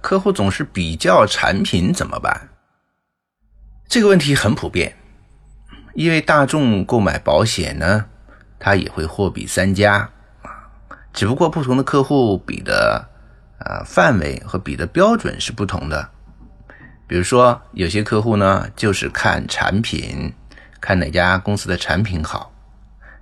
客户总是比较产品怎么办？这个问题很普遍，因为大众购买保险呢，他也会货比三家啊，只不过不同的客户比的啊范围和比的标准是不同的。比如说，有些客户呢，就是看产品，看哪家公司的产品好，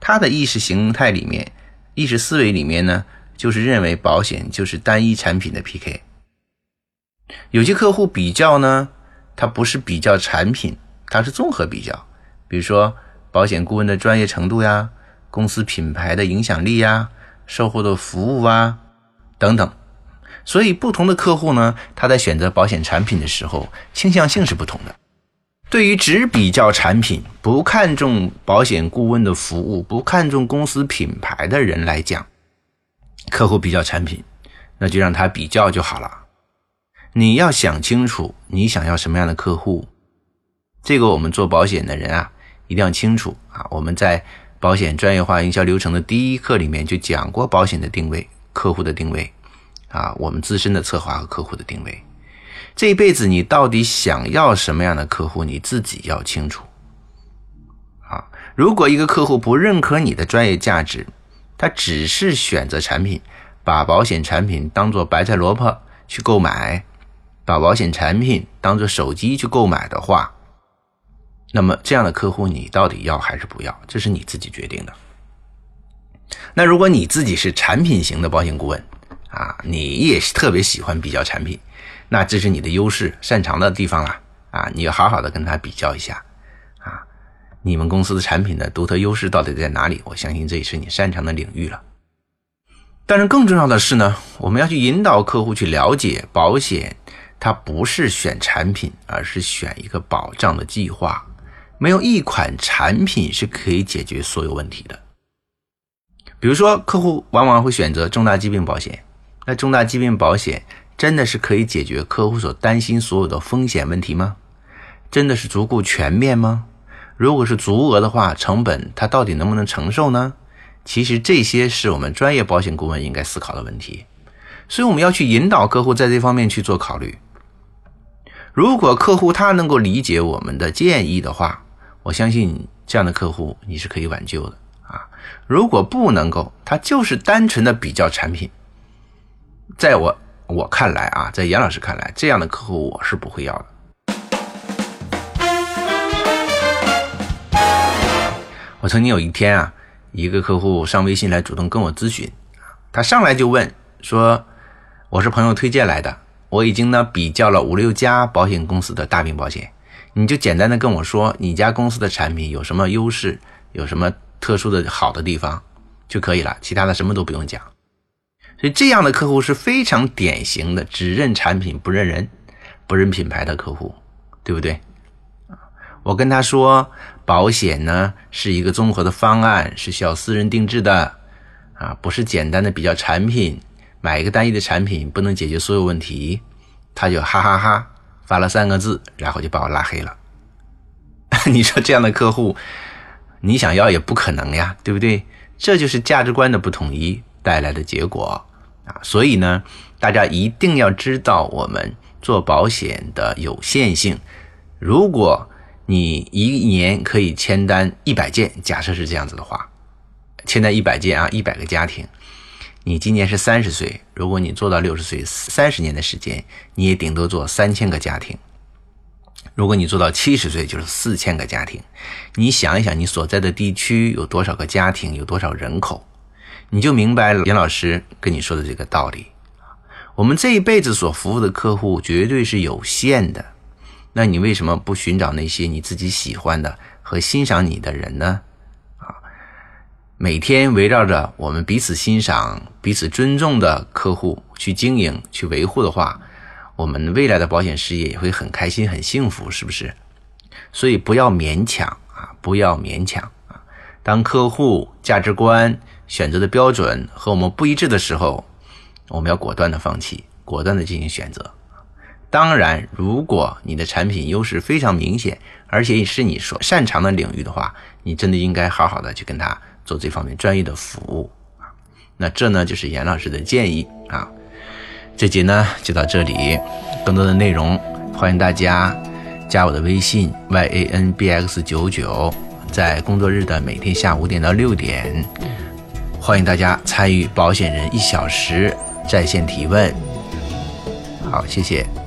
他的意识形态里面、意识思维里面呢。就是认为保险就是单一产品的 PK。有些客户比较呢，他不是比较产品，他是综合比较，比如说保险顾问的专业程度呀，公司品牌的影响力呀，售后的服务啊等等。所以不同的客户呢，他在选择保险产品的时候，倾向性是不同的。对于只比较产品，不看重保险顾问的服务，不看重公司品牌的人来讲，客户比较产品，那就让他比较就好了。你要想清楚你想要什么样的客户，这个我们做保险的人啊，一定要清楚啊。我们在保险专业化营销流程的第一课里面就讲过保险的定位、客户的定位啊，我们自身的策划和客户的定位。这一辈子你到底想要什么样的客户，你自己要清楚啊。如果一个客户不认可你的专业价值，他只是选择产品，把保险产品当做白菜萝卜去购买，把保险产品当做手机去购买的话，那么这样的客户你到底要还是不要？这是你自己决定的。那如果你自己是产品型的保险顾问啊，你也是特别喜欢比较产品，那这是你的优势、擅长的地方了啊，你要好好的跟他比较一下啊。你们公司的产品的独特优势到底在哪里？我相信这也是你擅长的领域了。但是更重要的是呢，我们要去引导客户去了解保险，它不是选产品，而是选一个保障的计划。没有一款产品是可以解决所有问题的。比如说，客户往往会选择重大疾病保险，那重大疾病保险真的是可以解决客户所担心所有的风险问题吗？真的是足够全面吗？如果是足额的话，成本它到底能不能承受呢？其实这些是我们专业保险顾问应该思考的问题，所以我们要去引导客户在这方面去做考虑。如果客户他能够理解我们的建议的话，我相信这样的客户你是可以挽救的啊。如果不能够，他就是单纯的比较产品，在我我看来啊，在严老师看来，这样的客户我是不会要的。我曾经有一天啊，一个客户上微信来主动跟我咨询，他上来就问说：“我是朋友推荐来的，我已经呢比较了五六家保险公司的大病保险，你就简单的跟我说你家公司的产品有什么优势，有什么特殊的好的地方就可以了，其他的什么都不用讲。”所以这样的客户是非常典型的只认产品不认人、不认品牌的客户，对不对？我跟他说，保险呢是一个综合的方案，是需要私人定制的，啊，不是简单的比较产品，买一个单一的产品不能解决所有问题。他就哈哈哈发了三个字，然后就把我拉黑了。你说这样的客户，你想要也不可能呀，对不对？这就是价值观的不统一带来的结果啊。所以呢，大家一定要知道我们做保险的有限性，如果。你一年可以签单一百件，假设是这样子的话，签单一百件啊，一百个家庭。你今年是三十岁，如果你做到六十岁，三十年的时间，你也顶多做三千个家庭。如果你做到七十岁，就是四千个家庭。你想一想，你所在的地区有多少个家庭，有多少人口，你就明白了。严老师跟你说的这个道理我们这一辈子所服务的客户绝对是有限的。那你为什么不寻找那些你自己喜欢的和欣赏你的人呢？每天围绕着我们彼此欣赏、彼此尊重的客户去经营、去维护的话，我们未来的保险事业也会很开心、很幸福，是不是？所以不要勉强啊，不要勉强啊。当客户价值观、选择的标准和我们不一致的时候，我们要果断的放弃，果断的进行选择。当然，如果你的产品优势非常明显，而且也是你所擅长的领域的话，你真的应该好好的去跟他做这方面专业的服务啊。那这呢，就是严老师的建议啊。这节呢就到这里，更多的内容欢迎大家加我的微信 y a n b x 九九，在工作日的每天下午五点到六点，欢迎大家参与保险人一小时在线提问。好，谢谢。